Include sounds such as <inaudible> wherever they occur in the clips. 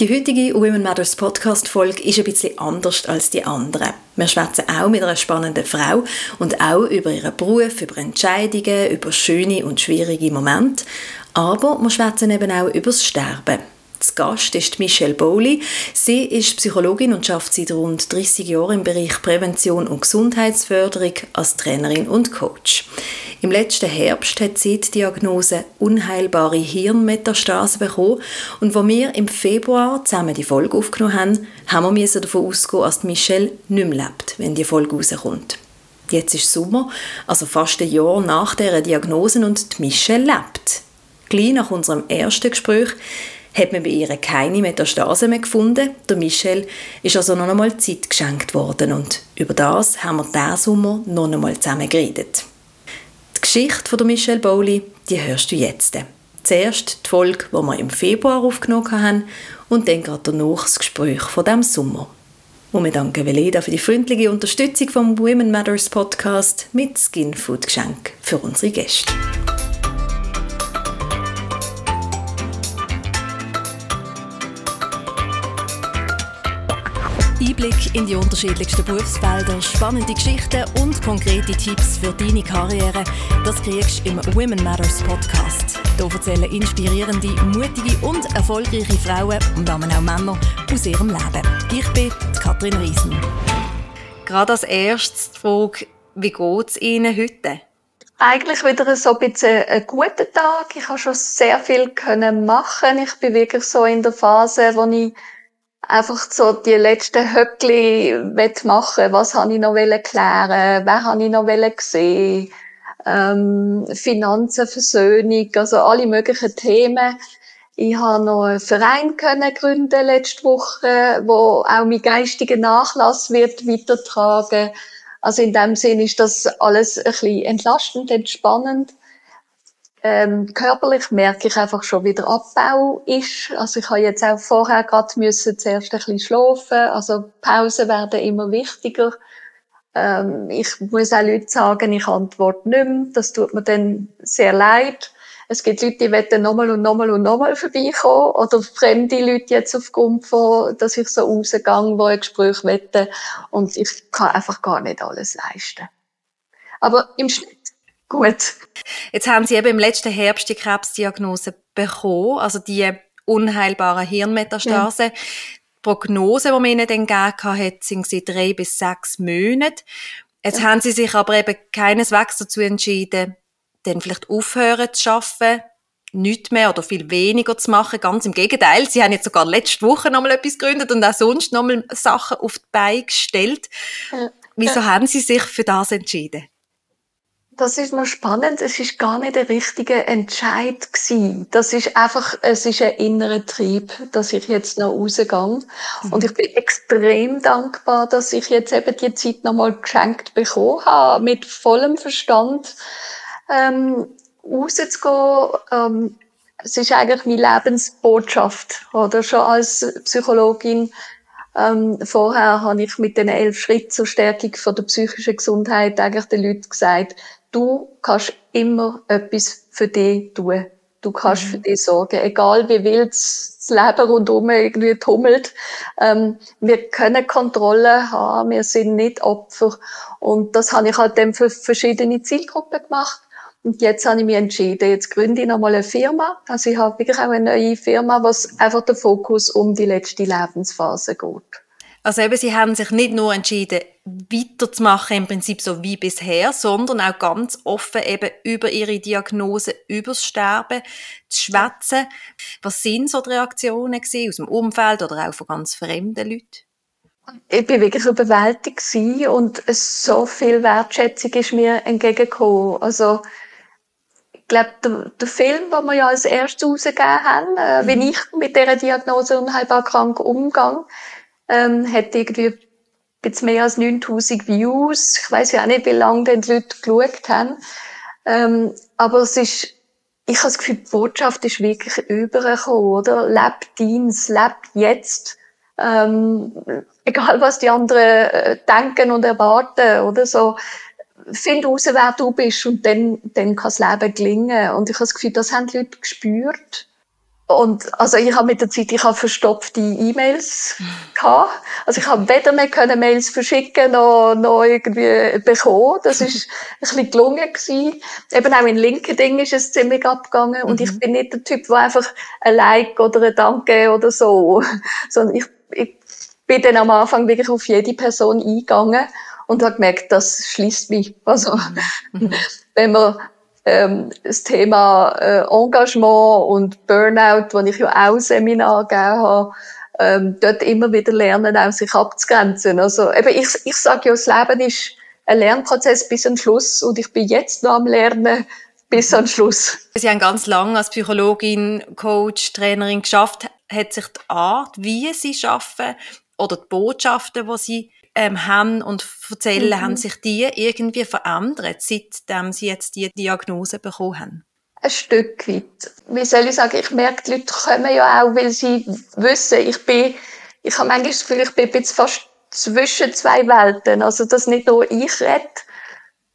Die heutige Women Matters Podcast Folge ist ein bisschen anders als die anderen. Wir schwätzen auch mit einer spannenden Frau und auch über ihren Beruf, über Entscheidungen, über schöne und schwierige Momente. Aber wir schwätzen eben auch über das Sterben. Das Gast ist Michelle Bowley. Sie ist Psychologin und schafft seit rund 30 Jahren im Bereich Prävention und Gesundheitsförderung als Trainerin und Coach. Im letzten Herbst hat sie die Diagnose unheilbare Hirnmetastase bekommen und wo wir im Februar zusammen die Folge aufgenommen haben, haben wir davon ausgehen, dass Michelle nicht mehr lebt, wenn die Folge rauskommt. Jetzt ist Sommer, also fast ein Jahr nach dieser Diagnose und Michelle lebt. Gleich nach unserem ersten Gespräch hat man bei ihr keine Metastase mehr gefunden. Der Michelle ist also noch einmal Zeit geschenkt worden und über das haben wir diesen Sommer noch einmal zusammen geredet. Die Geschichte von der Michelle Bowley, die hörst du jetzt. Zuerst die Folge, die wir im Februar aufgenommen haben und dann gerade danach das Gespräch von diesem Sommer. Und wir danken Veleda für die freundliche Unterstützung vom Women Matters Podcast mit Skin Food Geschenk für unsere Gäste. Einblick in die unterschiedlichsten Berufsfelder, spannende Geschichten und konkrete Tipps für deine Karriere, das kriegst du im Women Matters Podcast. Hier erzählen inspirierende, mutige und erfolgreiche Frauen und auch Männer aus ihrem Leben. Ich bin Katrin Riesen. Gerade als erstes die Frage, wie geht es Ihnen heute? Eigentlich wieder so ein bisschen ein guter Tag. Ich habe schon sehr viel machen. Ich bin wirklich so in der Phase, wo ich einfach so die letzten Höckli machen Was habe ich noch klären Wer habe ich noch gesehen? Ähm, Finanzen, Versöhnung, also alle möglichen Themen. Ich habe noch einen Verein können gründen letzte Woche, wo auch mein geistiger Nachlass wird weitertragen. Also in dem Sinn ist das alles ein bisschen entlastend, entspannend. Ähm, körperlich merke ich einfach schon wieder Abbau ist. Also ich habe jetzt auch vorher gerade müssen zuerst ein bisschen schlafen. Also Pausen werden immer wichtiger. Ähm, ich muss auch Leuten sagen, ich antworte nicht mehr. Das tut mir dann sehr leid. Es gibt Leute, die wollen nochmal und nochmal und nochmal vorbeikommen. Oder fremde Leute jetzt aufgrund von, dass ich so rausgehe, die ein Gespräch wollen. Und ich kann einfach gar nicht alles leisten. Aber im Schnitt Gut. Jetzt haben Sie eben im letzten Herbst die Krebsdiagnose bekommen, also die unheilbare Hirnmetastase. Ja. Die Prognose, die man Ihnen dann gegeben hat, sind sie drei bis sechs Monate. Jetzt ja. haben Sie sich aber eben keineswegs dazu entschieden, dann vielleicht aufhören zu arbeiten, nichts mehr oder viel weniger zu machen. Ganz im Gegenteil, Sie haben jetzt sogar letzte Woche nochmal etwas gegründet und auch sonst nochmal Sachen auf die Beine gestellt. Wieso haben Sie sich für das entschieden? Das ist noch spannend. Es ist gar nicht der richtige Entscheid gewesen. Das ist einfach, es ist ein innerer Trieb, dass ich jetzt noch rausgehe. Mhm. Und ich bin extrem dankbar, dass ich jetzt eben die Zeit nochmal geschenkt bekommen habe, mit vollem Verstand, ähm, rauszugehen. Ähm, es ist eigentlich meine Lebensbotschaft, oder? Schon als Psychologin. Ähm, vorher habe ich mit den elf Schritten zur Stärkung von der psychischen Gesundheit eigentlich den Leuten gesagt, du kannst immer etwas für dich tun. Du kannst mhm. für dich sorgen, egal wie wild das Leben rundherum irgendwie tummelt. Ähm, wir können Kontrolle haben, wir sind nicht Opfer. Und das habe ich halt dann für verschiedene Zielgruppen gemacht. Und jetzt habe ich mich entschieden, jetzt gründe ich nochmal eine Firma. Also ich habe wirklich auch eine neue Firma, was einfach der Fokus um die letzte Lebensphase geht. Also eben, Sie haben sich nicht nur entschieden, weiterzumachen, im Prinzip so wie bisher, sondern auch ganz offen eben über Ihre Diagnose, über das Sterben zu schwätzen. Was sind so die Reaktionen aus dem Umfeld oder auch von ganz fremden Leuten? Ich bin wirklich überwältigt und so viel Wertschätzung ist mir entgegengekommen. Also, ich glaube, der, der Film, den wir ja als erstes rausgegeben haben, äh, mhm. wie ich mit dieser Diagnose unheilbar krank umgehe, ähm, hat irgendwie jetzt mehr als 9000 Views. Ich weiß ja auch nicht, wie lange denn die Leute geschaut haben. Ähm, aber es ist, ich habe das Gefühl, die Botschaft ist wirklich übergekommen, oder? Leb deins, leb jetzt. Ähm, egal was die anderen äh, denken und erwarten, oder so. Find raus, wer du bist und dann, dann kann das Leben gelingen. Und ich habe das Gefühl, das haben die Leute gespürt. Und also ich habe mit der Zeit, ich habe verstopfte E-Mails gehabt. Also ich habe weder mehr können Mails verschicken noch, noch irgendwie bekommen. Das ist ein bisschen gelungen gewesen. Eben auch in LinkedIn ist es ziemlich abgegangen. Und ich mhm. bin nicht der Typ, der einfach ein Like oder ein Danke oder so, <laughs> sondern ich, ich bin dann am Anfang wirklich auf jede Person eingegangen und habe gemerkt, das schließt mich. Also, mhm. <laughs> wenn man ähm, das Thema äh, Engagement und Burnout, wo ich ja auch Seminar gegeben habe, ähm, dort immer wieder lernen, auch sich abzugrenzen. Also eben, ich, ich sage ja, das Leben ist ein Lernprozess bis zum Schluss und ich bin jetzt noch am Lernen bis zum Schluss. Sie haben ganz lange als Psychologin, Coach, Trainerin geschafft. Hat sich die Art, wie Sie arbeiten oder die Botschaften, die Sie ähm, haben und erzählen, mhm. haben sich die irgendwie verändert, seitdem sie jetzt die Diagnose bekommen haben? Ein Stück weit. Wie soll ich sagen, ich merke, die Leute kommen ja auch, weil sie wissen, ich bin, ich habe manchmal das Gefühl, ich bin jetzt fast zwischen zwei Welten. Also, dass nicht nur ich rede,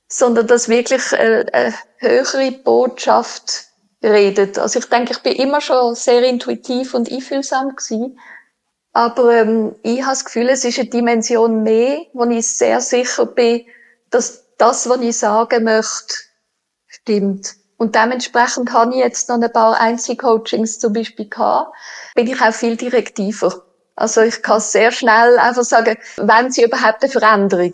sondern dass wirklich eine, eine höhere Botschaft redet. Also ich denke, ich bin immer schon sehr intuitiv und einfühlsam gewesen. Aber ähm, ich habe das Gefühl, es ist eine Dimension mehr, wo ich sehr sicher bin, dass das, was ich sagen möchte, stimmt. Und dementsprechend habe ich jetzt noch ein paar Einzelcoachings zum Beispiel gehabt, bin ich auch viel direktiver. Also ich kann sehr schnell einfach sagen, wenn sie überhaupt eine Veränderung.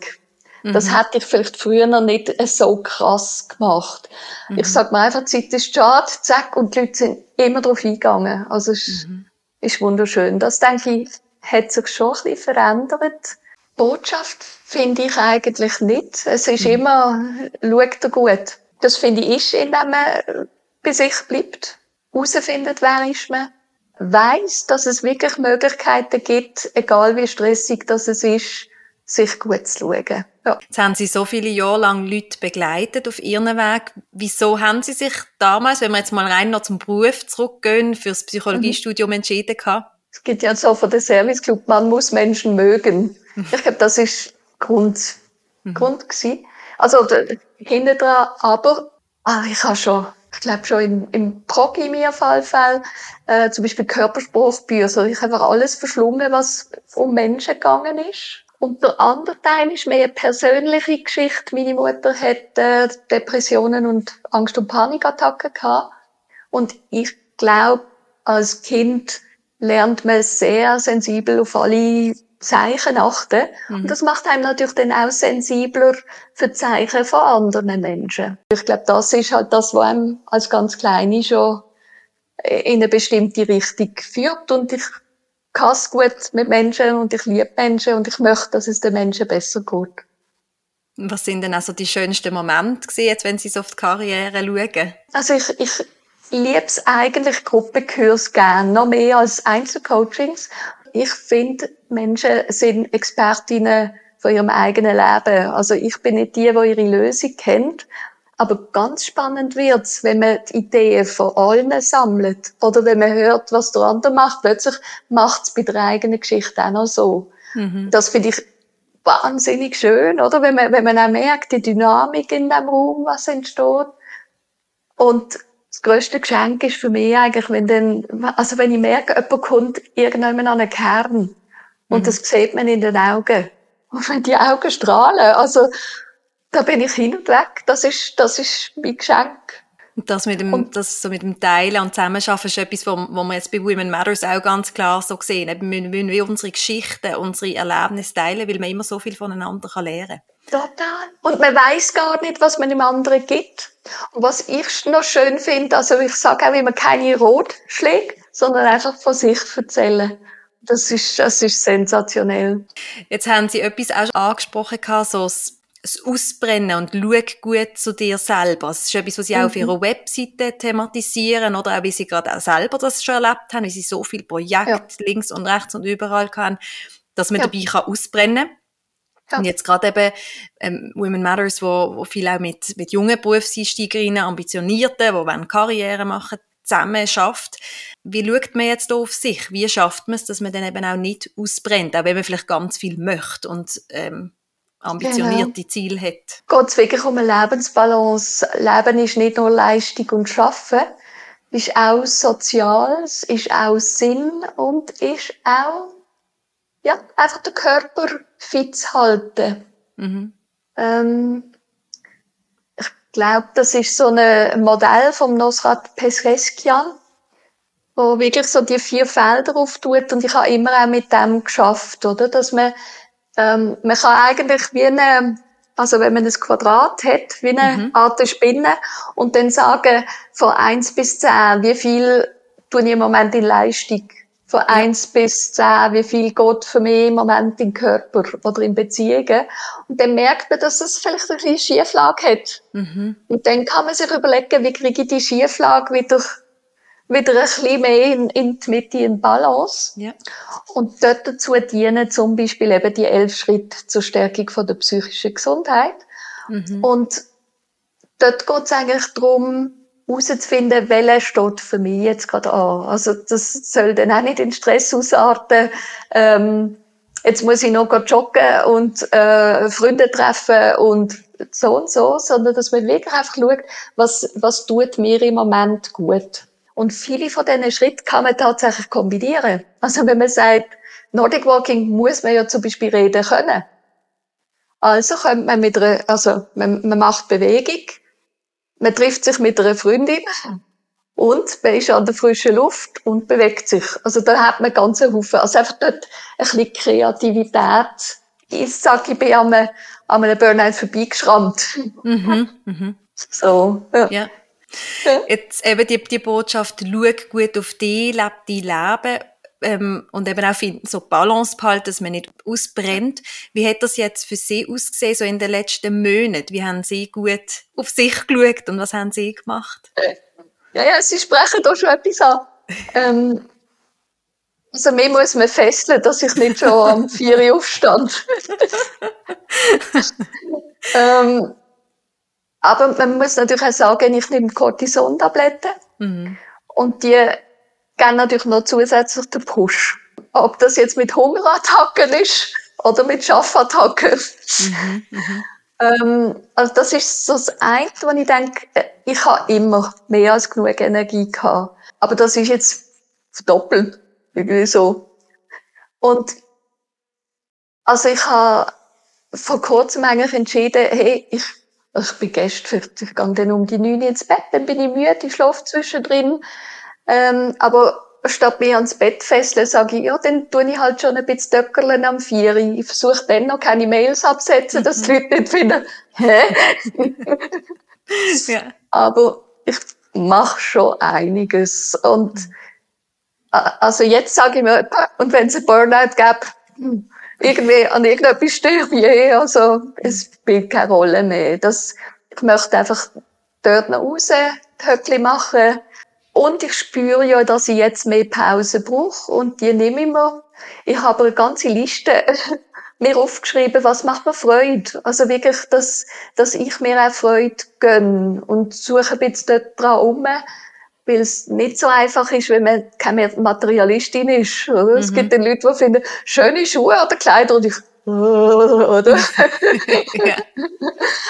Mhm. Das hätte ich vielleicht früher noch nicht so krass gemacht. Mhm. Ich sage mir einfach, die Zeit ist schade, zack, und die Leute sind immer darauf eingegangen. Also es mhm ist wunderschön. Das, denke ich, hat sich schon ein bisschen verändert. Botschaft finde ich eigentlich nicht. Es ist mhm. immer, schaut er gut. Das finde ich ist, indem man bei sich bleibt, herausfindet, wer ist man, weiss, dass es wirklich Möglichkeiten gibt, egal wie stressig das es ist, sich gut zu schauen. Ja. Jetzt haben Sie so viele Jahre lang Leute begleitet auf Ihrem Weg. Wieso haben Sie sich damals, wenn wir jetzt mal rein noch zum Beruf zurückgehen, für das Psychologiestudium mhm. entschieden gehabt? Es gibt ja so von der Service Club, man muss Menschen mögen. Mhm. Ich glaube, das ist Grund, mhm. Grund gewesen. Also hinten dran, aber ah, ich habe schon ich glaube schon im, im Progi mir Fallfall, äh, zum Beispiel Körperspruchbücher. Ich habe einfach alles verschlungen, was um Menschen gegangen ist. Und der andere Teil ist mehr eine persönliche Geschichte. Meine Mutter hat äh, Depressionen und Angst- und Panikattacken gehabt. Und ich glaube, als Kind lernt man sehr sensibel auf alle Zeichen achten. Mhm. Und das macht einem natürlich dann auch sensibler für Zeichen von anderen Menschen. Ich glaube, das ist halt das, was einem als ganz Kleine schon in eine bestimmte Richtung führt. Und ich kann es gut mit Menschen und ich liebe Menschen und ich möchte, dass es den Menschen besser geht. Was sind denn also die schönsten Momente jetzt, wenn Sie so auf die Karriere schauen? Also ich, ich liebe es eigentlich Gruppenkurs gerne, noch mehr als Einzelcoachings. Ich finde, Menschen sind Expertinnen von ihrem eigenen Leben. Also ich bin nicht die, die ihre Lösung kennt, aber ganz spannend wird's, wenn man die Ideen von allen sammelt. Oder wenn man hört, was der andere macht. Plötzlich macht's bei der eigenen Geschichte auch noch so. Mhm. Das finde ich wahnsinnig schön, oder? Wenn man, wenn man auch merkt, die Dynamik in dem Raum, was entsteht. Und das grösste Geschenk ist für mich eigentlich, wenn dann, also wenn ich merke, jemand kommt irgendwann an einen Kern. Und mhm. das sieht man in den Augen. Und wenn die Augen strahlen, also, da bin ich hin und weg. Das ist, das ist mein Geschenk. Und das mit dem, und, das so mit dem Teilen und Zusammenarbeiten ist etwas, wo, wo wir jetzt bei Women Matters auch ganz klar so sehen. Wir müssen wir unsere Geschichten, unsere Erlebnisse teilen, weil man immer so viel voneinander lernen kann. Total. Und man weiß gar nicht, was man dem anderen gibt. Und was ich noch schön finde, also ich sage auch immer keine Rotschläge, sondern einfach von sich erzählen. Das ist, das ist sensationell. Jetzt haben Sie etwas auch angesprochen, so das das Ausbrennen und schau gut zu dir selber. Das ist etwas, was sie mhm. auch auf ihrer Webseite thematisieren oder auch wie sie gerade auch selber das schon erlebt haben, wie sie so viele Projekte ja. links und rechts und überall kann, dass man ja. dabei kann ausbrennen ja. Und jetzt gerade eben ähm, Women Matters, wo, wo viel auch mit, mit jungen Berufseinsteigerinnen, Ambitionierten, die wollen Karriere machen, zusammen schafft. Wie schaut man jetzt auf sich? Wie schafft man es, dass man dann eben auch nicht ausbrennt, auch wenn man vielleicht ganz viel möchte und ähm, ambitionierte genau. Ziel hat. Geht es wirklich um eine Lebensbalance? Leben ist nicht nur Leistung und Schaffen. ist auch Soziales, ist auch Sinn und ist auch, ja, einfach den Körper fit zu halten. Mhm. Ähm, ich glaube, das ist so ein Modell vom Nosrat Pescheskian, wo wirklich so die vier Felder auftut und ich habe immer auch mit dem geschafft, oder, dass man, ähm, man kann eigentlich wie eine also wenn man ein Quadrat hat, wie eine mhm. Art Spinne, und dann sagen, von eins bis zehn, wie viel tue ich im Moment in Leistung? Von ja. eins bis zehn, wie viel geht für mich im Moment in Körper oder in Beziehungen? Und dann merkt man, dass es vielleicht ein bisschen Schieflage hat. Mhm. Und dann kann man sich überlegen, wie kriege ich die Schieflage wieder wieder ein bisschen mehr in, in die Mitte in Balance. Ja. Und dort dazu dienen zum Beispiel eben die elf Schritte zur Stärkung von der psychischen Gesundheit. Mhm. Und dort geht es eigentlich darum, herauszufinden, welcher steht für mich jetzt gerade an. Also das soll dann auch nicht in Stress ausarten. Ähm, jetzt muss ich noch joggen und äh, Freunde treffen und so und so, sondern dass man wirklich einfach schaut, was, was tut mir im Moment gut. Und viele von diesen Schritten kann man tatsächlich kombinieren. Also wenn man sagt, Nordic Walking muss man ja zum Beispiel reden können. Also kommt man mit einer, also man, man macht Bewegung, man trifft sich mit einer Freundin und man ist an der frischen Luft und bewegt sich. Also da hat man ganz einen Haufen. Also einfach dort ein bisschen Kreativität. Ich sage, ich bin an einem, an einem Burnout vorbeigeschrammt. Mhm, mh. So, ja. ja. <laughs> Jetzt eben die, die Botschaft, schau gut auf dich, lebe dein Leben ähm, und eben auch so Balance behalten, dass man nicht ausbrennt. Wie hat das jetzt für Sie ausgesehen, so in den letzten Monaten? Wie haben Sie gut auf sich geschaut und was haben Sie gemacht? Ja, ja, Sie sprechen da schon etwas an. ähm, also mir muss man fesseln, dass ich nicht schon am 4 Uhr aufstand. <laughs> ähm, aber man muss natürlich auch sagen, ich nehme Cortison-Tabletten. Mhm. Und die geben natürlich noch zusätzlich den Push. Ob das jetzt mit Hungerattacken ist oder mit Schaffattacken. Mhm. Mhm. Ähm, also das ist so das eine, wo ich denke, äh, ich habe immer mehr als genug Energie gehabt. Aber das ist jetzt verdoppelt. Irgendwie so. Und also ich habe vor kurzem eigentlich entschieden, hey, ich also ich bin gestern, ich gehe dann um die neun ins Bett, dann bin ich müde, ich schlafe zwischendrin. Ähm, aber statt mir ans Bett fesseln, sage ich, ja, dann tue ich halt schon ein bisschen Döckerlen am Vier. Ich versuche dann noch keine Mails absetzen, dass die Leute nicht finden, hä? <laughs> ja. Aber ich mache schon einiges. Und also jetzt sage ich mir, und wenn es ein Burnout gäbe, hm, irgendwie an irgendetwas störe ich also es spielt keine Rolle mehr. Das, ich möchte einfach dort noch raus, Höckli machen. Und ich spüre ja, dass ich jetzt mehr Pause brauche und die nehme ich mir. Ich habe eine ganze Liste <laughs> mir aufgeschrieben, was macht mir Freude. Also wirklich, dass, dass ich mir auch Freude gönne und suche ein bisschen dort dran um weil es nicht so einfach ist, wenn man keine Materialistin ist. Oder? Mhm. Es gibt dann Leute, die finden, schöne Schuhe oder Kleider und ich, <laughs> oder? ja.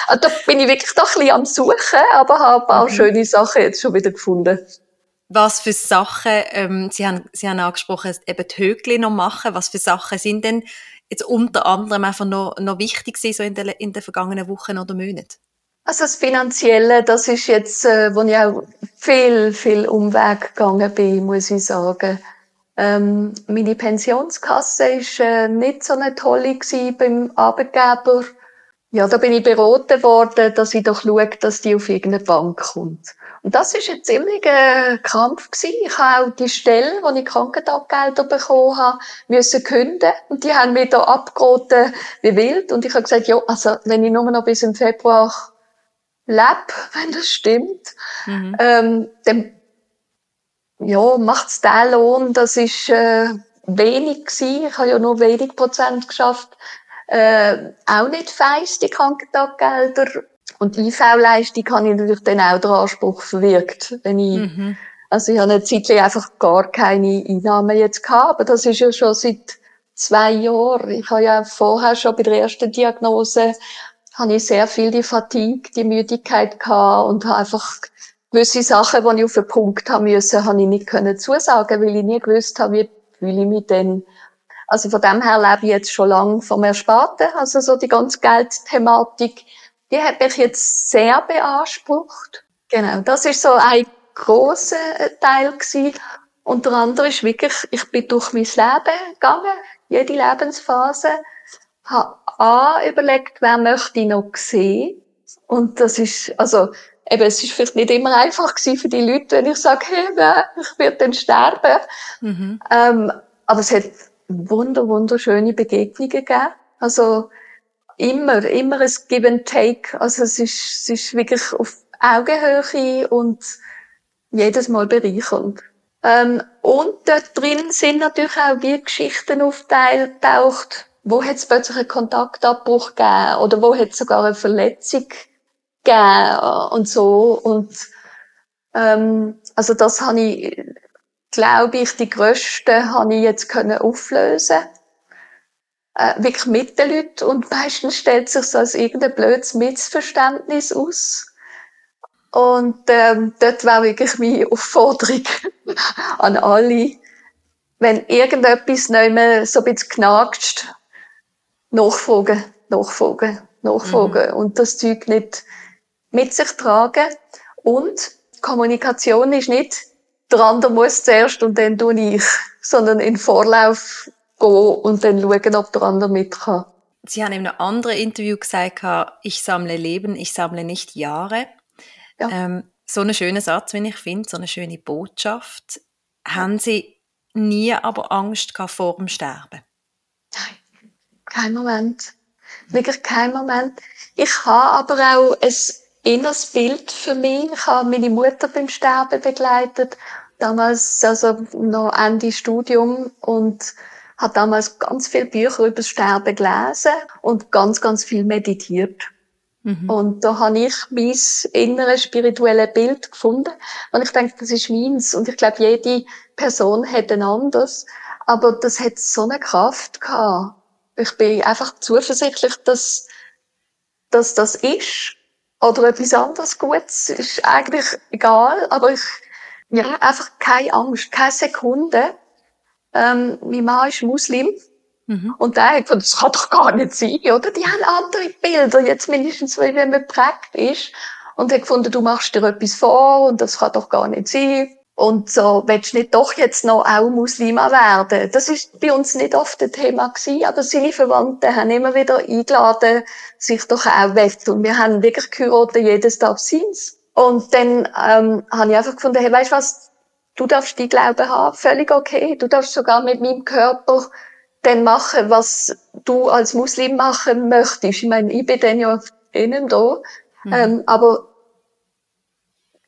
also, da bin ich wirklich doch ein bisschen am Suchen, aber habe paar mhm. schöne Sachen jetzt schon wieder gefunden. Was für Sachen, ähm, Sie, haben, Sie haben angesprochen, eben die Höckli noch machen. Was für Sachen sind denn jetzt unter anderem einfach noch, noch wichtig gewesen, so in den, in den vergangenen Wochen oder Monaten? Also das Finanzielle, das ist jetzt, äh, wo ich auch viel, viel Umweg gegangen bin, muss ich sagen. Ähm, meine Pensionskasse ist äh, nicht so eine tolle beim Arbeitgeber. Ja, da bin ich beraten worden, dass ich doch schaue, dass die auf irgendeine Bank kommt. Und das ist ein ziemlicher Kampf gewesen. Ich habe auch die Stelle, wo ich Krankentaggelder bekommen habe, müssen künden. Und die haben mich da abgeraten wie wild. Und ich habe gesagt, ja, also, wenn ich nur noch bis im Februar lebe, <laughs> wenn das stimmt, mhm. ähm, dann ja, macht's den Lohn, das ist äh, wenig gewesen. Ich habe ja nur wenig Prozent geschafft. Äh, auch nicht feist, die Krankentaggelder. Und die IV-Leistung habe ich natürlich dann auch den Anspruch verwirkt. Wenn ich, mhm. Also ich habe eine Zeit lang einfach gar keine Einnahmen jetzt gehabt, aber das ist ja schon seit zwei Jahren. Ich habe ja vorher schon bei der ersten Diagnose habe ich sehr viel die Fatigue, die Müdigkeit gehabt und habe einfach gewisse Sachen, die ich auf den Punkt haben müssen, habe ich nicht können zusagen, weil ich nie gewusst habe, wie fühle ich mich denn. Also von dem her lebe ich jetzt schon lange vom Ersparten. Also so die ganze Geldthematik, die hat mich jetzt sehr beansprucht. Genau, das ist so ein großer Teil gewesen. Unter anderem ist wirklich, ich bin durch mein Leben gegangen, jede Lebensphase, habe A, überlegt, wer möchte ich noch sehen. Und das ist, also, eben, es ist vielleicht nicht immer einfach gewesen für die Leute, wenn ich sage, hey, ich werde dann sterben. Mhm. Ähm, aber es hat wunder, wunderschöne Begegnungen gegeben. Also, immer, immer ein Give and Take. Also, es ist, es ist wirklich auf Augenhöhe und jedes Mal bereichernd. Ähm, und dort drin sind natürlich auch wie Geschichten aufgetaucht, wo hat es plötzlich einen Kontaktabbruch gegeben oder wo hat es sogar eine Verletzung gegeben und so. Und ähm, also das habe ich, glaube ich, die grössten habe ich jetzt können auflösen äh, wirklich mit den Leuten und meistens stellt sich so als irgendein blödes Missverständnis aus. Und ähm, dort war wirklich meine Aufforderung <laughs> an alle, wenn irgendetwas nicht mehr so ein bisschen knackt, nachfragen, nachfragen, nachfragen mhm. und das Zeug nicht mit sich tragen. Und Kommunikation ist nicht, der andere muss zuerst und dann tue ich, sondern in Vorlauf gehen und dann schauen, ob der andere mit kann. Sie haben in einem anderen Interview gesagt, ich sammle Leben, ich sammle nicht Jahre. Ja. Ähm, so ein schöner Satz, wenn ich finde, so eine schöne Botschaft. Haben Sie nie aber Angst vor dem Sterben? Nein, kein Moment. Wirklich kein Moment. Ich habe aber auch ein inneres Bild für mich. Ich habe meine Mutter beim Sterben begleitet. Damals, also noch Ende Studium und habe damals ganz viele Bücher über das Sterben gelesen und ganz, ganz viel meditiert. Mhm. Und da habe ich mein inneres spirituelle Bild gefunden. Und ich denke, das ist meins. Und ich glaube, jede Person hat ein anderes. Aber das hat so eine Kraft gehabt. Ich bin einfach zuversichtlich, dass, dass das ist. Oder etwas anderes Gutes. Ist eigentlich egal. Aber ich, ja, einfach keine Angst, keine Sekunde. Ähm, mein Mann ist Muslim. Mhm. Und habe ich gedacht, das kann doch gar nicht sein, oder? Die haben andere Bilder, jetzt mindestens, wenn man geprägt ist. Und habe gefunden, du machst dir etwas vor und das kann doch gar nicht sein. Und so, willst du nicht doch jetzt noch auch Muslima werden? Das ist bei uns nicht oft ein Thema gewesen, aber seine Verwandten haben immer wieder eingeladen, sich doch auch. Und wir haben wirklich geheiratet, jedes darf seins. Und dann, ähm, habe ich einfach gefunden, hey, weißt du was? Du darfst die Glauben haben, völlig okay. Du darfst sogar mit meinem Körper dann machen, was du als Muslim machen möchtest. Ich meine, ich bin dann ja innen da. Mhm. Ähm, aber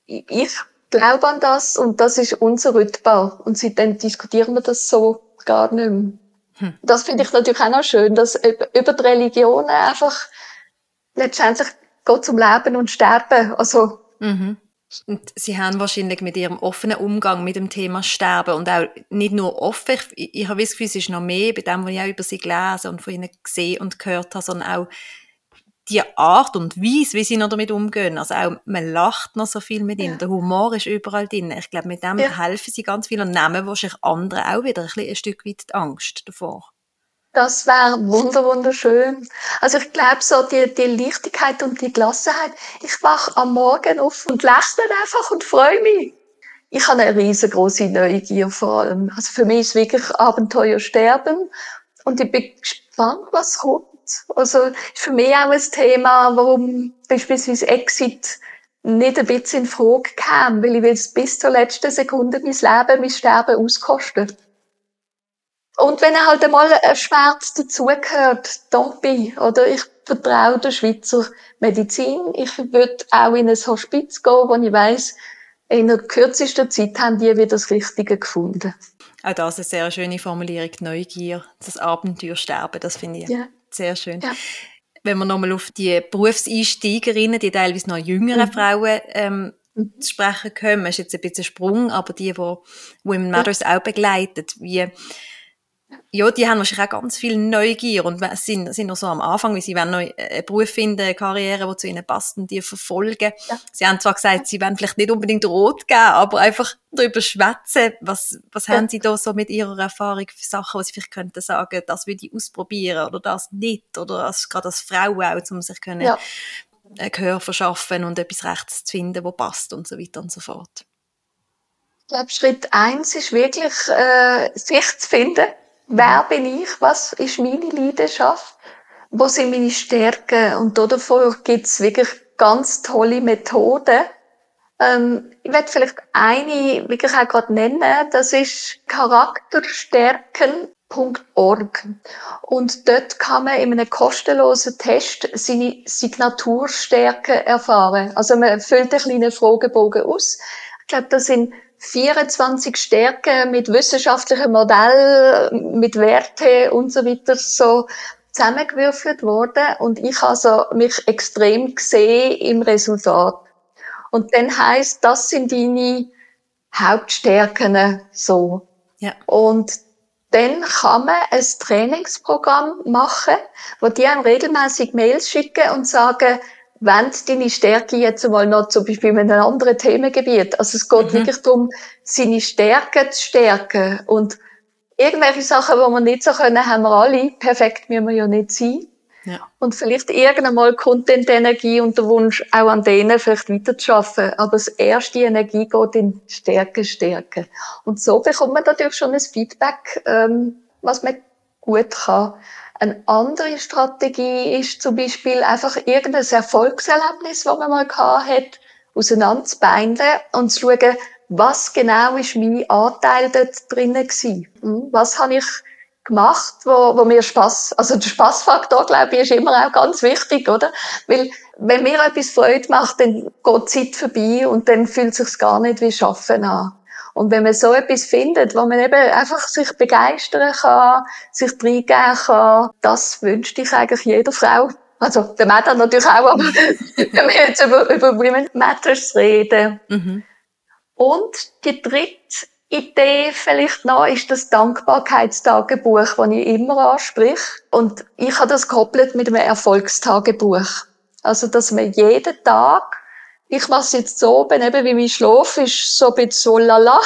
ich glaube an das und das ist unzerrüttbar. Und seitdem diskutieren wir das so gar nicht mehr. Hm. Das finde ich natürlich auch noch schön, dass über die Religionen einfach letztendlich geht zum Leben und Sterben. Also, mhm. Und Sie haben wahrscheinlich mit Ihrem offenen Umgang mit dem Thema Sterben und auch nicht nur offen, ich, ich habe das Gefühl, es ist noch mehr bei dem, was ich auch über Sie gelesen und von Ihnen gesehen und gehört habe, sondern auch die Art und Weise, wie Sie noch damit umgehen. Also auch, man lacht noch so viel mit Ihnen, ja. der Humor ist überall drin. Ich glaube, mit dem ja. helfen Sie ganz viel und nehmen wahrscheinlich andere auch wieder ein, ein Stück weit die Angst davor. Das wäre wunder wunderschön. Also ich glaube so die, die Leichtigkeit und die Gelassenheit. Ich wach am Morgen auf und lächle einfach und freue mich. Ich habe eine riesengroße Neugier vor allem. Also für mich ist wirklich Abenteuer sterben und ich bin gespannt, was kommt. Also ist für mich auch ein Thema, warum beispielsweise Exit nicht ein bisschen in Frage kam, weil ich will bis zur letzten Sekunde mein Leben, mein Sterben auskosten. Und wenn er halt einmal ein Schmerz dazugehört, dann bin oder ich vertraue der Schweizer Medizin. Ich würde auch in ein Hospiz gehen, wo ich weiss, in der kürzesten Zeit haben die wieder das Richtige gefunden. Auch das ist eine sehr schöne Formulierung, Neugier, das Abenteuer sterben, das finde ich ja. Sehr schön. Ja. Wenn wir nochmal auf die Berufseinsteigerinnen, die teilweise noch jüngeren mhm. Frauen ähm, mhm. zu sprechen kommen, ist jetzt ein bisschen ein Sprung, aber die, die Women Matters ja. auch begleitet, wie ja, die haben wahrscheinlich auch ganz viel Neugier und sind, sind noch so am Anfang, weil sie wollen noch einen Beruf finden, eine Karriere, die zu ihnen passt und die verfolgen. Ja. Sie haben zwar gesagt, sie wollen vielleicht nicht unbedingt rot geben, aber einfach darüber schwätzen. Was, was ja. haben sie da so mit ihrer Erfahrung für Sachen, was sie vielleicht könnten sagen, das würde ich ausprobieren oder das nicht oder als, gerade als Frau auch, um sich können, ja. ein Gehör verschaffen und etwas Rechts zu finden, wo passt und so weiter und so fort. Ich glaube, Schritt eins ist wirklich, äh, sich zu finden Wer bin ich? Was ist meine Leidenschaft? Wo sind meine Stärken? Und davor gibt es wirklich ganz tolle Methoden. Ähm, ich werde vielleicht eine wirklich auch gerade nennen. Das ist charakterstärken.org. Und dort kann man in einem kostenlosen Test seine Signaturstärken erfahren. Also man füllt einen kleinen Fragebogen aus. Ich glaube, das sind 24 Stärken mit wissenschaftlichem Modell, mit Werte und so weiter so zusammengewürfelt worden und ich also mich extrem gesehen im Resultat. Und dann heißt, das sind deine Hauptstärken so. Ja. Und dann kann man ein Trainingsprogramm machen, wo die einem regelmäßig Mails schicken und sagen, wenn deine Stärke jetzt einmal noch zum Beispiel in einem anderen Themengebiet. Also es geht mhm. wirklich darum, seine Stärke zu stärken. Und irgendwelche Sachen, die wir nicht so können, haben wir alle. Perfekt müssen wir ja nicht sein. Ja. Und vielleicht irgendwann mal kommt dann die Energie und der Wunsch, auch an denen vielleicht weiterzuschaffen. Aber das erste Energie geht in Stärke, Stärke. Und so bekommt man natürlich schon ein Feedback, ähm, was man gut kann. Eine andere Strategie ist zum Beispiel einfach irgendein Erfolgserlebnis, das man mal gehabt hat, auseinanderzubeinden und zu schauen, was genau ist mein Anteil dort drinnen gewesen? Hm? Was habe ich gemacht, wo, wo mir Spaß, also der Spaßfaktor, glaube ich, ist immer auch ganz wichtig, oder? Weil, wenn mir etwas Freude macht, dann geht die Zeit vorbei und dann fühlt es sich gar nicht wie Schaffen an. Und wenn man so etwas findet, wo man eben einfach sich begeistern kann, sich reingeben kann, das wünscht ich eigentlich jeder Frau. Also, der Mann natürlich auch, aber <laughs> wenn wir jetzt über, über Women Matters reden. Mhm. Und die dritte Idee vielleicht noch ist das Dankbarkeitstagebuch, das ich immer ansprich. Und ich habe das gekoppelt mit einem Erfolgstagebuch. Also, dass man jeden Tag ich mache es jetzt so, oben, eben wie mein Schlaf ist so ein bisschen so lala.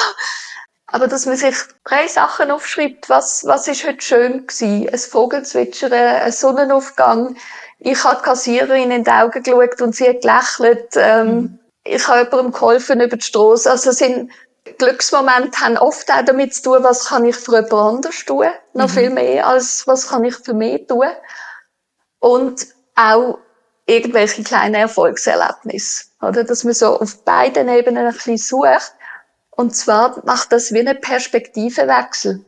Aber dass man sich drei Sachen aufschreibt, was, was ist heute schön gewesen? Ein Vogelzwitschern, ein Sonnenaufgang. Ich habe die Kassiererin in die Augen geschaut und sie hat gelächelt. Ähm, mhm. Ich habe jemandem geholfen über die Straße. Also sind Glücksmomente haben oft auch damit zu tun, was kann ich für jemand anders tun. Noch mhm. viel mehr als was kann ich für mich tun. Und auch irgendwelche kleinen Erfolgserlebnisse. Oder? Dass man so auf beiden Ebenen ein bisschen sucht. Und zwar macht das wie eine Perspektivenwechsel.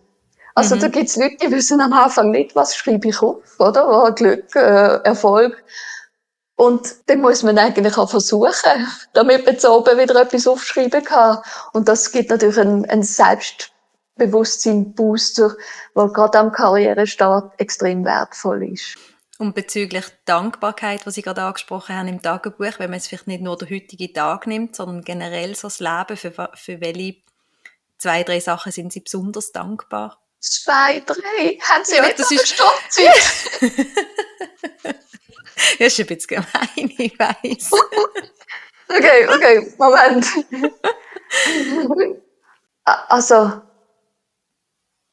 Also mhm. da gibt's Leute, die wissen am Anfang nicht, was schreibe ich auf, oder? Oh, Glück, äh, Erfolg. Und dann muss man eigentlich auch versuchen, damit man zu oben wieder etwas aufschreiben kann. Und das gibt natürlich einen, einen Selbstbewusstsein-Booster, der gerade am Karrierestart extrem wertvoll ist. Und bezüglich Dankbarkeit, was Sie gerade angesprochen haben im Tagebuch, wenn man es vielleicht nicht nur der heutige Tag nimmt, sondern generell so das Leben, für, für welche zwei, drei Sachen sind Sie besonders dankbar? Zwei, drei? Haben Sie ja, nicht das ist Stoppzeit? <laughs> das ist ein bisschen gemein, ich weiss. <laughs> okay, okay, Moment. also,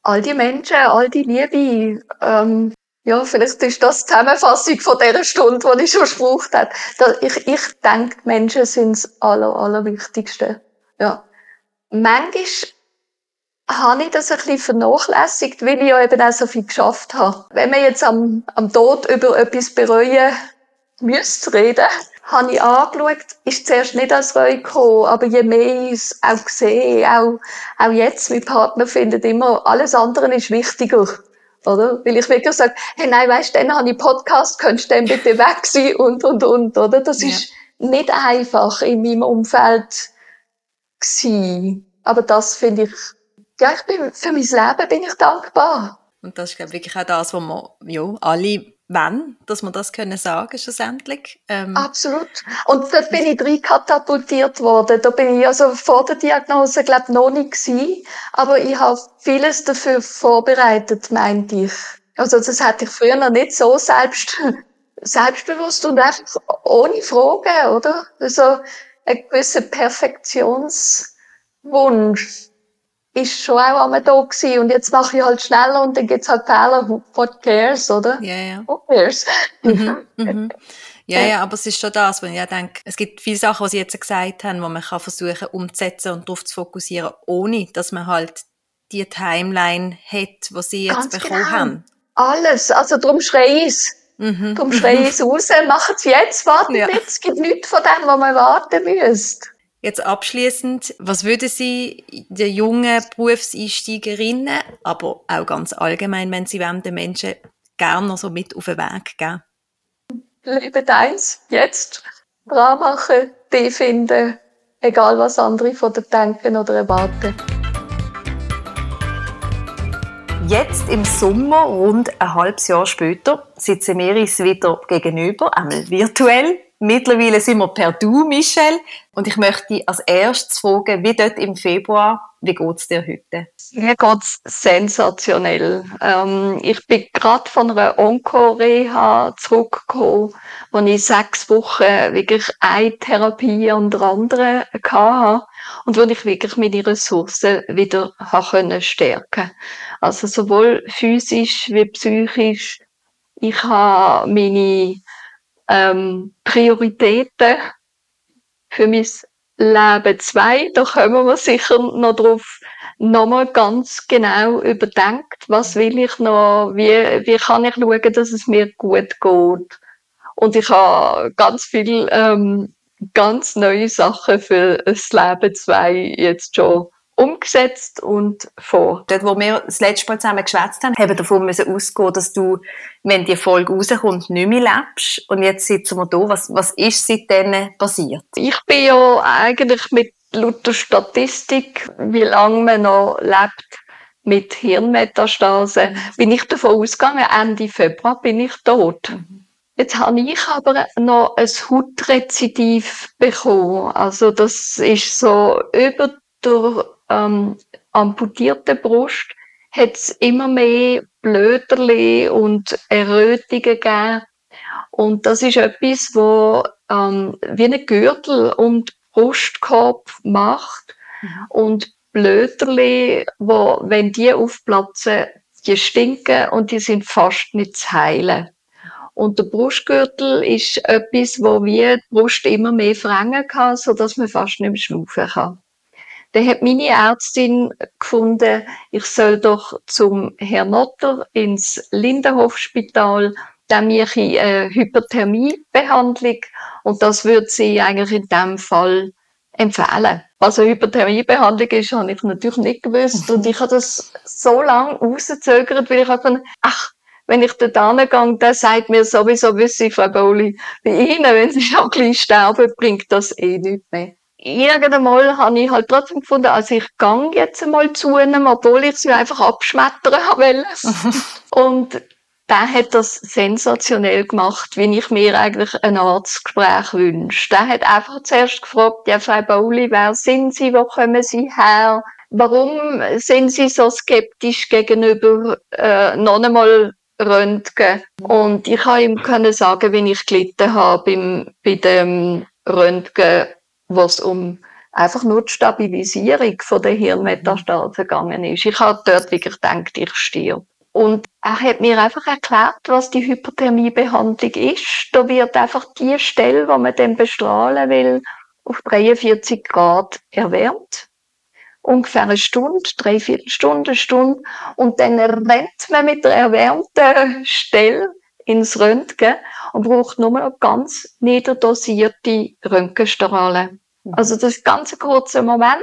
all die Menschen, all die Liebe, ähm, ja, vielleicht ist das die Zusammenfassung von dieser Stunde, die ich schon gebraucht habe. Ich, ich denke, Menschen sind das Aller, Allerwichtigste. Ja. Manchmal habe ich das ein bisschen vernachlässigt, weil ich ja eben auch so viel geschafft habe. Wenn man jetzt am, am Tod über etwas bereuen müsste reden, habe ich angeschaut, ist zuerst nicht als Reue gekommen, aber je mehr ich es auch sehe, auch, auch jetzt, mein Partner findet immer, alles andere ist wichtiger oder? Weil ich wirklich sage, hey, nein, weißt du, dann habe ich Podcast, könntest du dann bitte weg sein und, und, und, oder? Das ja. ist nicht einfach in meinem Umfeld gewesen. Aber das finde ich, ja, ich bin, für mein Leben bin ich dankbar. Und das ist, glaube ich, wirklich auch das, was wir, ja, alle wann, dass wir das können sagen schlussendlich. Ähm. Absolut. Und da bin ich drin katapultiert worden. Da bin ich also vor der Diagnose, glaube noch nicht gewesen. Aber ich habe vieles dafür vorbereitet, meinte ich. Also das hatte ich früher noch nicht so selbst, <laughs> selbstbewusst und einfach ohne Fragen, oder? Also ein gewisser Perfektionswunsch ist schon auch einmal da gewesen. Und jetzt mache ich halt schneller und dann geht's halt Fehler. What cares, oder? Ja, ja. What cares? Mhm, <laughs> mhm. Ja, ja, aber es ist schon das, wenn ich denke, es gibt viele Sachen, die Sie jetzt gesagt haben, wo man kann versuchen umzusetzen und darauf zu fokussieren, ohne dass man halt die Timeline hat, die Sie jetzt Ganz bekommen genau. haben. Alles, also darum schreie ich es. Mhm. Darum schreie ich es raus, machen es jetzt, warten ja. nicht, es gibt nichts von dem, was man warten müsste. Jetzt abschließend, was würden Sie den jungen Berufseinsteigerinnen, aber auch ganz allgemein, wenn Sie wollen, den Menschen gerne noch so mit auf den Weg geben? Lebe deins, jetzt. Dran machen, die finden, egal was andere von dir denken oder erwarten. Jetzt im Sommer, rund ein halbes Jahr später, sitzen wir uns wieder gegenüber, einmal virtuell, Mittlerweile sind wir per Du, Michelle. Und ich möchte als erstes fragen, wie dort im Februar, wie geht's dir heute? Mir geht's sensationell. Ähm, ich bin gerade von einer Onko-Reha zurückgekommen, wo ich sechs Wochen wirklich eine Therapie an der hatte und wo ich wirklich meine Ressourcen wieder können stärken Also sowohl physisch wie psychisch. Ich habe meine ähm, Prioritäten für mein Leben zwei. Da kommen wir sicher noch drauf nochmal ganz genau überdenkt, was will ich noch, wie, wie kann ich schauen, dass es mir gut geht. Und ich habe ganz viel ähm, ganz neue Sachen für das Leben zwei jetzt schon umgesetzt und vor. Dort, wo wir das letzte Mal zusammen geschwätzt haben, haben wir davon müssen ausgehen, dass du, wenn die Folge rauskommt, nicht mehr lebst. Und jetzt sitzen wir da. Was, was ist seitdem passiert? Ich bin ja eigentlich mit lauter Statistik, wie lange man noch lebt, mit Hirnmetastase, bin ich davon ausgegangen, Ende Februar bin ich tot. Mhm. Jetzt habe ich aber noch ein Hautrezidiv bekommen. Also das ist so über durch ähm, amputierte Brust hat es immer mehr Blöderli und Errötungen gegeben. Und das ist etwas, wo ähm, wie ein Gürtel den Brustkorb macht. Mhm. Und Blöderli, wo, wenn die aufplatzen, die stinken und die sind fast nicht zu heilen. Und der Brustgürtel ist etwas, wo wir die Brust immer mehr verengen kann, sodass man fast nicht mehr schnaufen kann. Dann hat meine Ärztin gefunden, ich soll doch zum Herrn Notter ins Lindenhofspital, dann mache ich eine Hyperthermiebehandlung und das würde sie eigentlich in dem Fall empfehlen. Was eine Hyperthermiebehandlung ist, habe ich natürlich nicht gewusst und ich habe das so lange rausgezögert, weil ich einfach, ach, wenn ich dort hingehe, dann sagt mir sowieso, wissen Frau Bowley, bei Ihnen, wenn Sie schon ein bisschen sterben, bringt das eh nichts mehr irgendwann habe ich halt trotzdem gefunden, also ich gang jetzt einmal zu einem, obwohl ich sie einfach abschmettern <laughs> wollte. <laughs> und der hat das sensationell gemacht, wie ich mir eigentlich ein Arztgespräch wünsche. Der hat einfach zuerst gefragt, ja, Frau Bauli, wer sind Sie, wo kommen Sie her? Warum sind Sie so skeptisch gegenüber äh, noch einmal Röntgen? Und ich habe ihm können sagen, wie ich gelitten habe beim, bei dem Röntgen wo es um einfach nur die Stabilisierung von der Hirnmetastase gegangen ist. Ich habe dort wirklich gedacht, ich stirb. Und er hat mir einfach erklärt, was die Hyperthermiebehandlung ist. Da wird einfach die Stelle, wo man dann bestrahlen will, auf 43 Grad erwärmt. Ungefähr eine Stunde, dreiviertel Stunde, eine Stunde. Und dann rennt man mit der erwärmten Stelle ins Röntgen und braucht nur noch ganz niederdosierte Röntgenstrahlen. Mhm. Also das ist ganz ein kurzer Moment,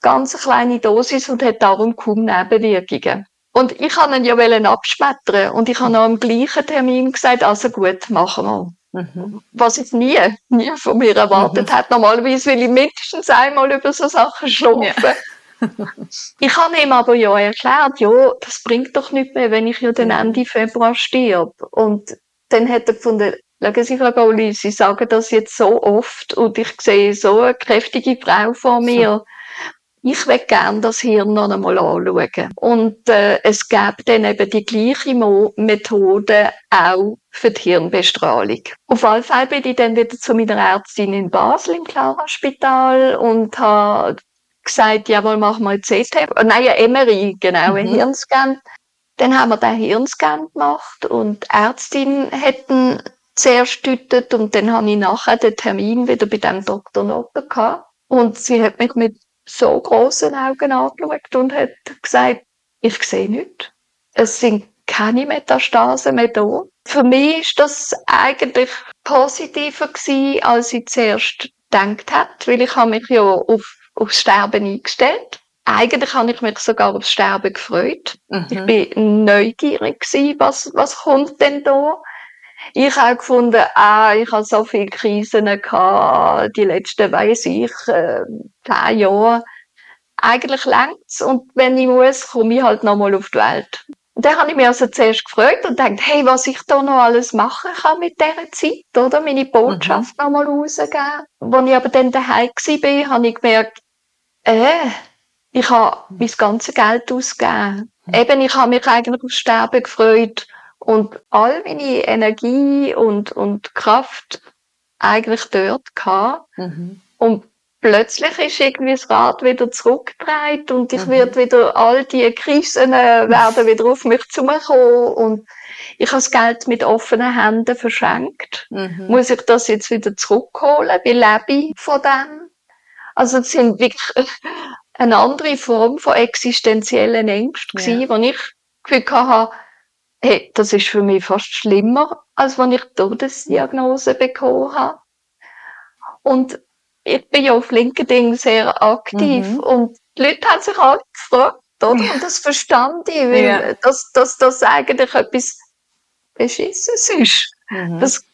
ganz eine kleine Dosis und hat darum kaum Nebenwirkungen. Und ich kann ihn ja abschmettern und ich habe noch am gleichen Termin gesagt, also gut, machen wir. Mhm. Was ich nie, nie von mir erwartet mhm. hat. Normalerweise will ich mindestens einmal über so Sachen schlafen. Ja. <laughs> ich habe ihm aber ja erklärt, ja, das bringt doch nicht mehr, wenn ich ja den Ende Februar stirb. Und dann hat er gefunden, schauen Sie, Frau Gauli, Sie sagen das jetzt so oft und ich sehe so eine kräftige Frau vor mir. Ich will gerne das Hirn noch einmal anschauen. Und äh, es gäbe dann eben die gleiche Mo Methode auch für die Hirnbestrahlung. Auf alle Fälle bin ich dann wieder zu meiner Ärztin in Basel im Clara-Spital und habe gesagt, jawohl, machen wir ein CT. Nein, ein MRI, genau, mhm. ein Hirnscan. Dann haben wir den Hirnscan gemacht und die Ärztin hätten zuerst getütet und dann habe ich nachher den Termin wieder bei dem Dr. Notter gehabt. Und sie hat mich mit so großen Augen angeschaut und hat gesagt, ich sehe nichts. Es sind keine Metastasen mehr da. Für mich ist das eigentlich positiver gewesen, als ich zuerst gedacht habe, weil ich habe mich ja auf, aufs Sterben eingestellt. Eigentlich habe ich mich sogar aufs Sterben gefreut. Mhm. Ich bin neugierig gewesen, was, was kommt denn da? Ich habe gefunden, ah, ich habe so viele Krisen gehabt, die letzten, weiss ich, äh, zehn Jahre. Eigentlich längt's und wenn ich muss, komme ich halt nochmal auf die Welt. Und dann habe ich mich also zuerst gefreut und gedacht, hey, was ich da noch alles machen kann mit dieser Zeit, oder? Meine Botschaft mhm. nochmal rausgeben. Als ich aber dann daheim war, habe ich gemerkt, äh, ich habe mein ganzes Geld ausgegeben. Mhm. Eben, ich habe mich eigentlich aufs Sterben gefreut und all meine Energie und, und Kraft eigentlich dort gehabt. Mhm. Und plötzlich ist irgendwie das Rad wieder zurückgedreht und ich mhm. werde wieder, all die Krisen äh, werden wieder auf mich zukommen und ich habe das Geld mit offenen Händen verschenkt. Mhm. Muss ich das jetzt wieder zurückholen? Wie lebe ich von dem? Also es sind wirklich eine andere Form von existenziellen Ängsten ja. gewesen, wo ich Gefühl hatte, Hey, das ist für mich fast schlimmer, als wenn ich Todesdiagnose bekommen habe. Und ich bin ja auf LinkedIn sehr aktiv mhm. und die Leute haben sich alle gefragt, oder? Ja. Und das verstand ich, weil ja. dass, dass das eigentlich etwas Beschissenes ist. Mhm. Das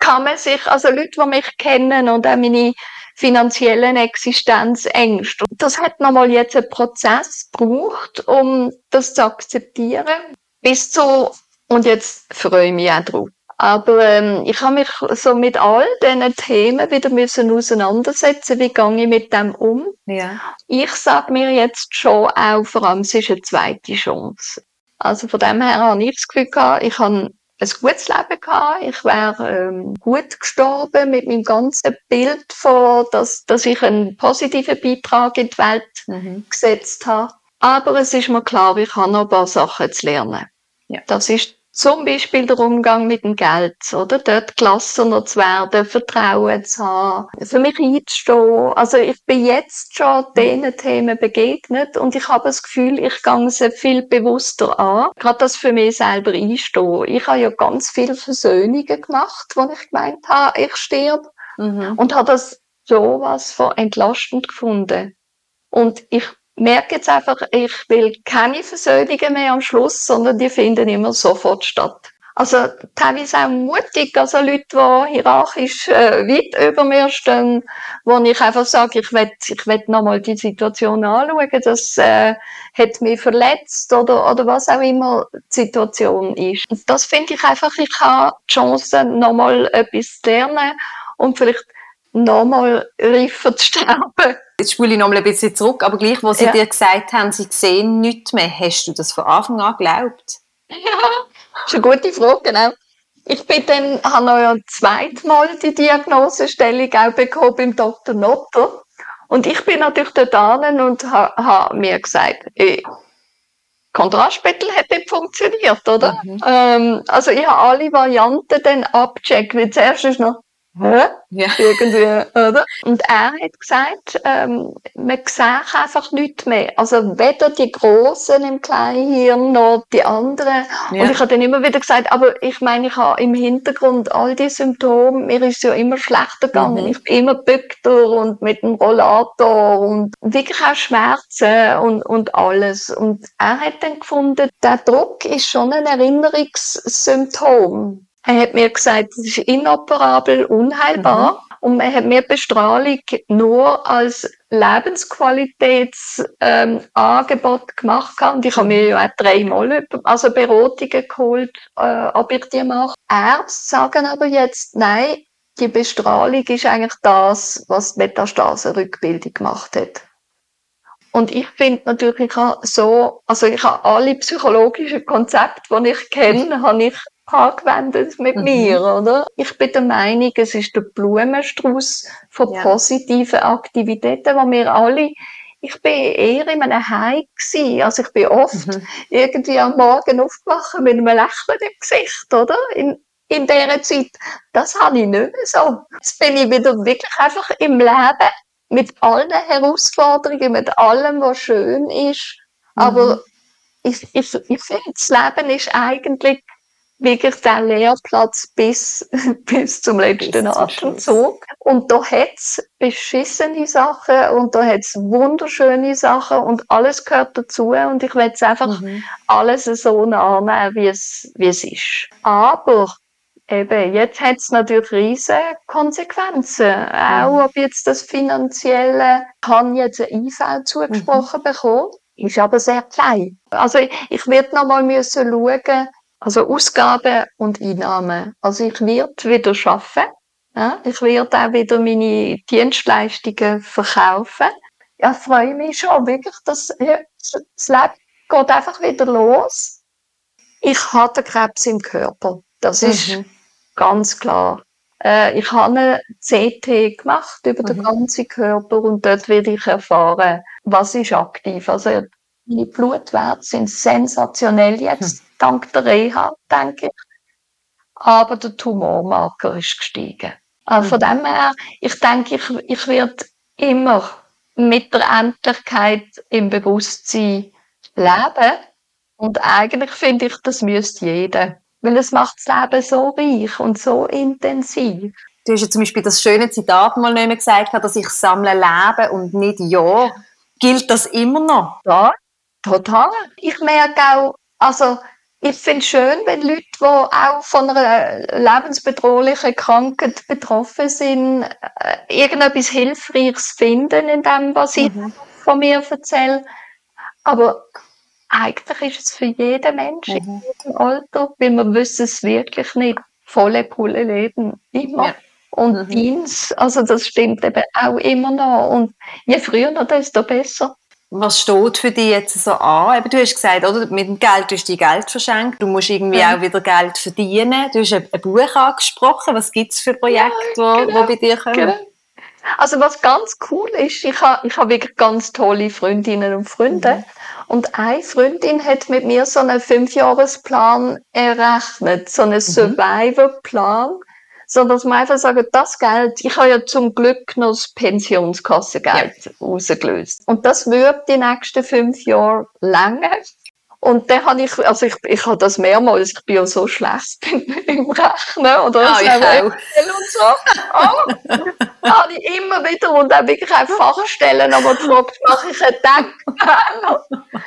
kann man sich, also Leute, die mich kennen und auch meine finanziellen Existenzängste. Das hat nochmal jetzt einen Prozess gebraucht, um das zu akzeptieren bis zu, und jetzt freue ich mich auch drauf. Aber ähm, ich habe mich so mit all diesen Themen wieder müssen auseinandersetzen. Wie gehe ich mit dem um? Ja. Ich sage mir jetzt schon auch, vor allem, es ist eine zweite Chance. Also von dem her habe ich das Gefühl gehabt, ich habe ein gutes Leben gehabt. Ich wäre ähm, gut gestorben mit meinem ganzen Bild von, dass, dass ich einen positiven Beitrag in die Welt mhm. gesetzt habe. Aber es ist mir klar, ich habe noch ein paar Sachen zu lernen. Ja. Das ist zum Beispiel der Umgang mit dem Geld, oder? Dort gelassener zu werden, Vertrauen zu haben, für mich einzustehen. Also ich bin jetzt schon diesen Themen begegnet und ich habe das Gefühl, ich gehe sie viel bewusster an. Gerade das für mich selber einstehen. Ich habe ja ganz viele Versöhnungen gemacht, wo ich gemeint habe, ich sterbe. Mhm. Und habe das so was von entlastend gefunden. Und ich merke jetzt einfach, ich will keine Versöhnungen mehr am Schluss, sondern die finden immer sofort statt. Also teilweise auch mutig, also Leute, die hierarchisch äh, weit über mir stehen, wo ich einfach sage, ich will, ich will nochmal die Situation anschauen, das äh, hat mich verletzt oder, oder was auch immer die Situation ist. Und das finde ich einfach, ich habe die Chance, nochmal etwas zu lernen und vielleicht nochmal reifer zu sterben. Jetzt spule ich nochmal ein bisschen zurück, aber gleich, wo sie ja. dir gesagt haben, sie sehen nichts mehr, hast du das von Anfang an geglaubt? Ja, das ist eine gute Frage, genau. Ich bin dann, habe noch ein zweites Mal die Diagnosestellung auch bekommen beim Dr. Notter. Und ich bin natürlich dort an und habe ha mir gesagt, ey, Kontrastmittel hat nicht funktioniert, oder? Mhm. Ähm, also ich habe alle Varianten dann abgecheckt, zuerst ist noch Hä? Ja. <laughs> Irgendwie, oder? Und er hat gesagt, ähm, man sieht einfach nichts mehr. Also weder die Großen im Kleinhirn noch die anderen. Ja. Und ich habe dann immer wieder gesagt, aber ich meine, ich habe im Hintergrund all die Symptome, mir ist es ja immer schlechter gegangen. Mhm. Ich bin immer bückter und mit dem Rollator und wirklich auch Schmerzen und, und alles. Und er hat dann gefunden, der Druck ist schon ein Erinnerungssymptom. Er hat mir gesagt, es ist inoperabel, unheilbar. Mhm. Und man hat mir Bestrahlung nur als Lebensqualitätsangebot ähm, gemacht. Und ich habe mir ja auch dreimal also Beratungen geholt, äh, ob ich die mache. Ärzte sagen aber jetzt, nein, die Bestrahlung ist eigentlich das, was die Metastasenrückbildung gemacht hat. Und ich finde natürlich, ich habe so, also ich habe alle psychologischen Konzepte, die ich kenne, habe ich angewendet mit mhm. mir, oder? Ich bin der Meinung, es ist der Blumenstrauß von ja. positiven Aktivitäten, wo wir alle ich bin eher in einem Heim gewesen. Also ich bin oft mhm. irgendwie am Morgen aufgewacht mit einem Lächeln im Gesicht, oder? In, in dieser Zeit. Das habe ich nicht mehr so. Jetzt bin ich wieder wirklich einfach im Leben mit allen Herausforderungen, mit allem, was schön ist. Mhm. Aber ich, ich, ich finde, das Leben ist eigentlich wirklich der Lehrplatz bis, <laughs> bis zum letzten bis Atemzug. Und da hat's beschissene Sachen und da hat's wunderschöne Sachen und alles gehört dazu und ich will es einfach mhm. alles so annehmen, wie es, wie es ist. Aber eben, jetzt hat's natürlich riesige Konsequenzen. Mhm. Auch ob jetzt das Finanzielle, kann jetzt ein IV zugesprochen mhm. bekommen, ist aber sehr klein. Also ich, ich werde nochmal müssen schauen, also Ausgaben und Einnahmen. Also ich werde wieder arbeiten. Ja, ich werde auch wieder meine Dienstleistungen verkaufen. Ja, ich freue mich schon wirklich, dass ja, das Leben geht einfach wieder los. Ich habe Krebs im Körper. Das mhm. ist ganz klar. Äh, ich habe eine CT gemacht über mhm. den ganzen Körper und dort werde ich erfahren, was ist aktiv. Also meine Blutwerte sind sensationell jetzt, hm. dank der Reha, denke ich. Aber der Tumormarker ist gestiegen. Also von hm. dem her, ich denke, ich, ich werde immer mit der Endlichkeit im Bewusstsein leben. Und eigentlich finde ich, das müsste jeder. Weil es macht das Leben so reich und so intensiv. Du hast ja zum Beispiel das schöne Zitat mal nicht mehr gesagt, dass ich sammle Leben und nicht Ja. Gilt das immer noch? Ja, Total. Ich merke auch, also ich finde es schön, wenn Leute, die auch von einer lebensbedrohlichen Krankheit betroffen sind, äh, irgendetwas Hilfreiches finden in dem, was ich mhm. von mir erzähle. Aber eigentlich ist es für jeden Menschen mhm. in jedem Alter, weil wir wissen es wirklich nicht. Volle Pulle leben, immer. Ja. Und mhm. Dienst, also das stimmt eben auch immer noch. Und je früher, desto besser. Was steht für dich jetzt so an? Eben, du hast gesagt, oder, mit dem Geld hast du Geld verschenkt. Du musst irgendwie ja. auch wieder Geld verdienen. Du hast ein, Buch angesprochen. Was gibt es für Projekte, ja, genau, wo bei dir kommen? Genau. Also was ganz cool ist, ich habe ich hab wirklich ganz tolle Freundinnen und Freunde. Mhm. Und eine Freundin hat mit mir so einen Fünfjahresplan errechnet, so einen mhm. Survivor-Plan sondern dass man einfach sagt, das Geld, ich habe ja zum Glück noch das Pensionskassengeld ja. rausgelöst. Und das wird die nächsten fünf Jahre länger. Und dann habe ich, also ich, ich habe das mehrmals, ich bin ja so schlecht <laughs> im Rechnen oder oh, ich auch. und so. Oh, habe ich immer wieder und dann wirklich auch Fachstellen aber gefragt, mache ich einen Deck.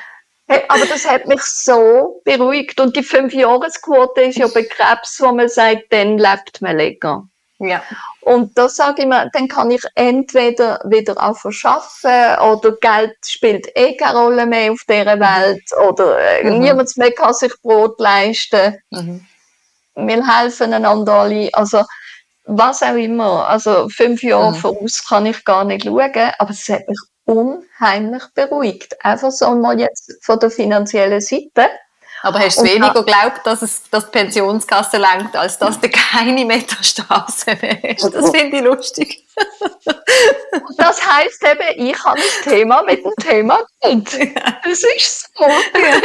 Hey, aber das hat mich so beruhigt. Und die Fünfjahresquote ist ja bei Krebs, wo man sagt, dann lebt man länger. Ja. Und da sage ich mir, dann kann ich entweder wieder auch verschaffen oder Geld spielt eh keine Rolle mehr auf dieser. Welt oder äh, mhm. niemand mehr kann sich Brot leisten. Mhm. Wir helfen einander alle. Also, was auch immer. Also, fünf Jahre mhm. voraus kann ich gar nicht schauen, aber es hat mich unheimlich beruhigt. Einfach so mal jetzt von der finanziellen Seite. Aber hast du weniger geglaubt, dass es dass die Pensionskasse lenkt, als dass du keine Metastase hast? Das finde ich lustig. das heisst eben, ich habe das Thema mit dem Thema Geld. Das ist so. Ja.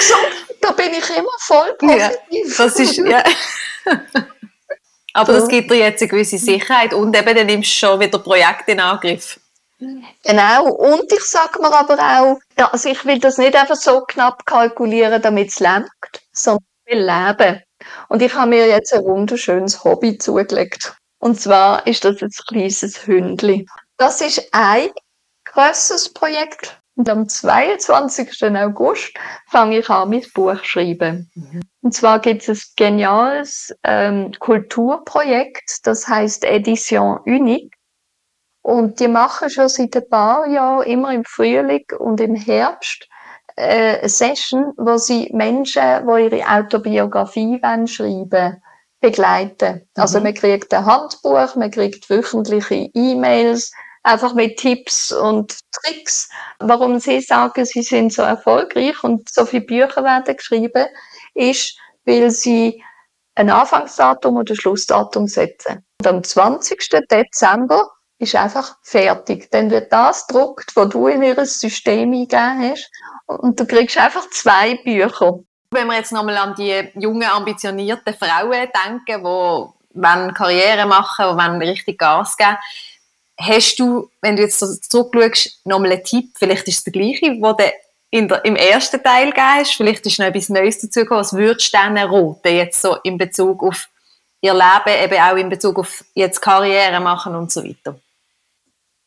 so. Da bin ich immer voll positiv. Ja, das ist, ja. Aber das gibt dir jetzt eine gewisse Sicherheit und eben dann nimmst du schon wieder Projekte in Angriff. Genau, und ich sage mir aber auch, also ich will das nicht einfach so knapp kalkulieren, damit es lenkt, sondern ich will leben. Und ich habe mir jetzt ein wunderschönes Hobby zugelegt. Und zwar ist das ein kleines Hündli. Das ist ein grösseres Projekt Und am 22. August fange ich an, mein Buch zu schreiben. Mhm. Und zwar gibt es ein geniales ähm, Kulturprojekt, das heißt Edition Unique. Und die machen schon seit ein paar Jahren immer im Frühling und im Herbst äh, eine Session, wo sie Menschen, die ihre Autobiografie schreiben wollen, begleiten. Also mhm. man kriegt ein Handbuch, man kriegt wöchentliche E-Mails, einfach mit Tipps und Tricks, warum sie sagen, sie sind so erfolgreich und so viele Bücher werden geschrieben, ist, weil sie ein Anfangsdatum ein Schlussdatum setzen. Und am 20. Dezember ist einfach fertig. Dann wird das gedruckt, was du in ihr System eingegeben hast. Und du kriegst einfach zwei Bücher. Wenn wir jetzt nochmal an die jungen, ambitionierten Frauen denken, die wollen Karriere machen, die wollen richtig Gas geben Hast du, wenn du jetzt zurückschaust, nochmal einen Tipp? Vielleicht ist es der gleiche, du in der, im ersten Teil gegeben. Vielleicht ist noch etwas Neues dazugekommen. Was würdest du denen raten, jetzt so in Bezug auf ihr Leben, eben auch in Bezug auf jetzt Karriere machen und so weiter?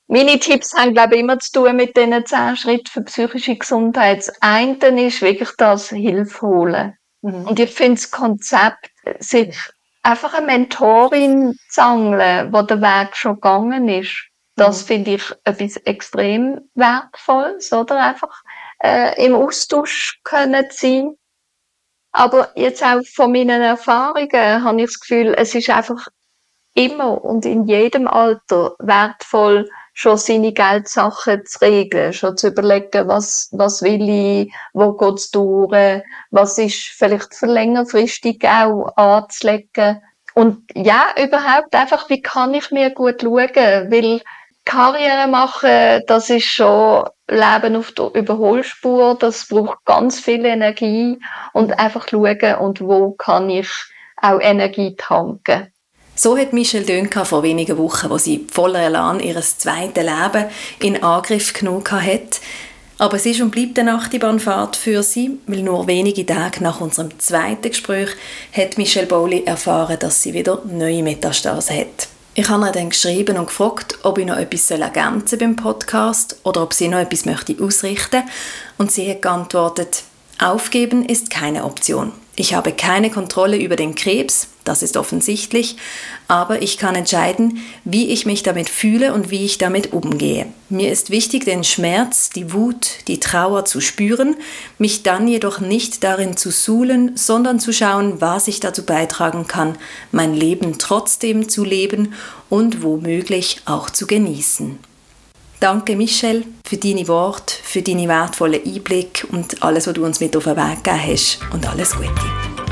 Meine Tipps haben, glaube ich, immer zu tun mit diesen zehn Schritten für psychische Gesundheit. Das eine ist wirklich das Hilfe holen. Mhm. Und ich finde das Konzept, sich einfach eine Mentorin zu angeln, wo der Weg schon gegangen ist, das mhm. finde ich etwas extrem Wertvolles, oder? Einfach äh, im Austausch können sein. Aber jetzt auch von meinen Erfahrungen habe ich das Gefühl, es ist einfach immer und in jedem Alter wertvoll, schon seine Geldsachen zu regeln, schon zu überlegen, was, was will ich, wo geht's durch, was ist vielleicht für längerfristig auch anzulegen. Und ja, überhaupt einfach, wie kann ich mir gut schauen, weil Karriere machen, das ist schon Leben auf der Überholspur, das braucht ganz viel Energie und einfach schauen, und wo kann ich auch Energie tanken. So hat Michelle Dönka vor wenigen Wochen, wo sie voller Elan ihr zweites Leben in Angriff genommen hat. Aber es ist und bleibt eine Achterbahnfahrt für sie, weil nur wenige Tage nach unserem zweiten Gespräch hat Michelle Bowley erfahren, dass sie wieder neue Metastasen hat. Ich habe ihr dann geschrieben und gefragt, ob ich noch etwas ergänzen beim Podcast oder ob sie noch etwas möchte ausrichten und sie hat geantwortet, aufgeben ist keine Option. Ich habe keine Kontrolle über den Krebs, das ist offensichtlich, aber ich kann entscheiden, wie ich mich damit fühle und wie ich damit umgehe. Mir ist wichtig, den Schmerz, die Wut, die Trauer zu spüren, mich dann jedoch nicht darin zu suhlen, sondern zu schauen, was ich dazu beitragen kann, mein Leben trotzdem zu leben und womöglich auch zu genießen. Danke, Michelle, für deine Worte, für deine wertvollen Einblick und alles, was du uns mit auf den Weg gegeben hast. Und alles Gute.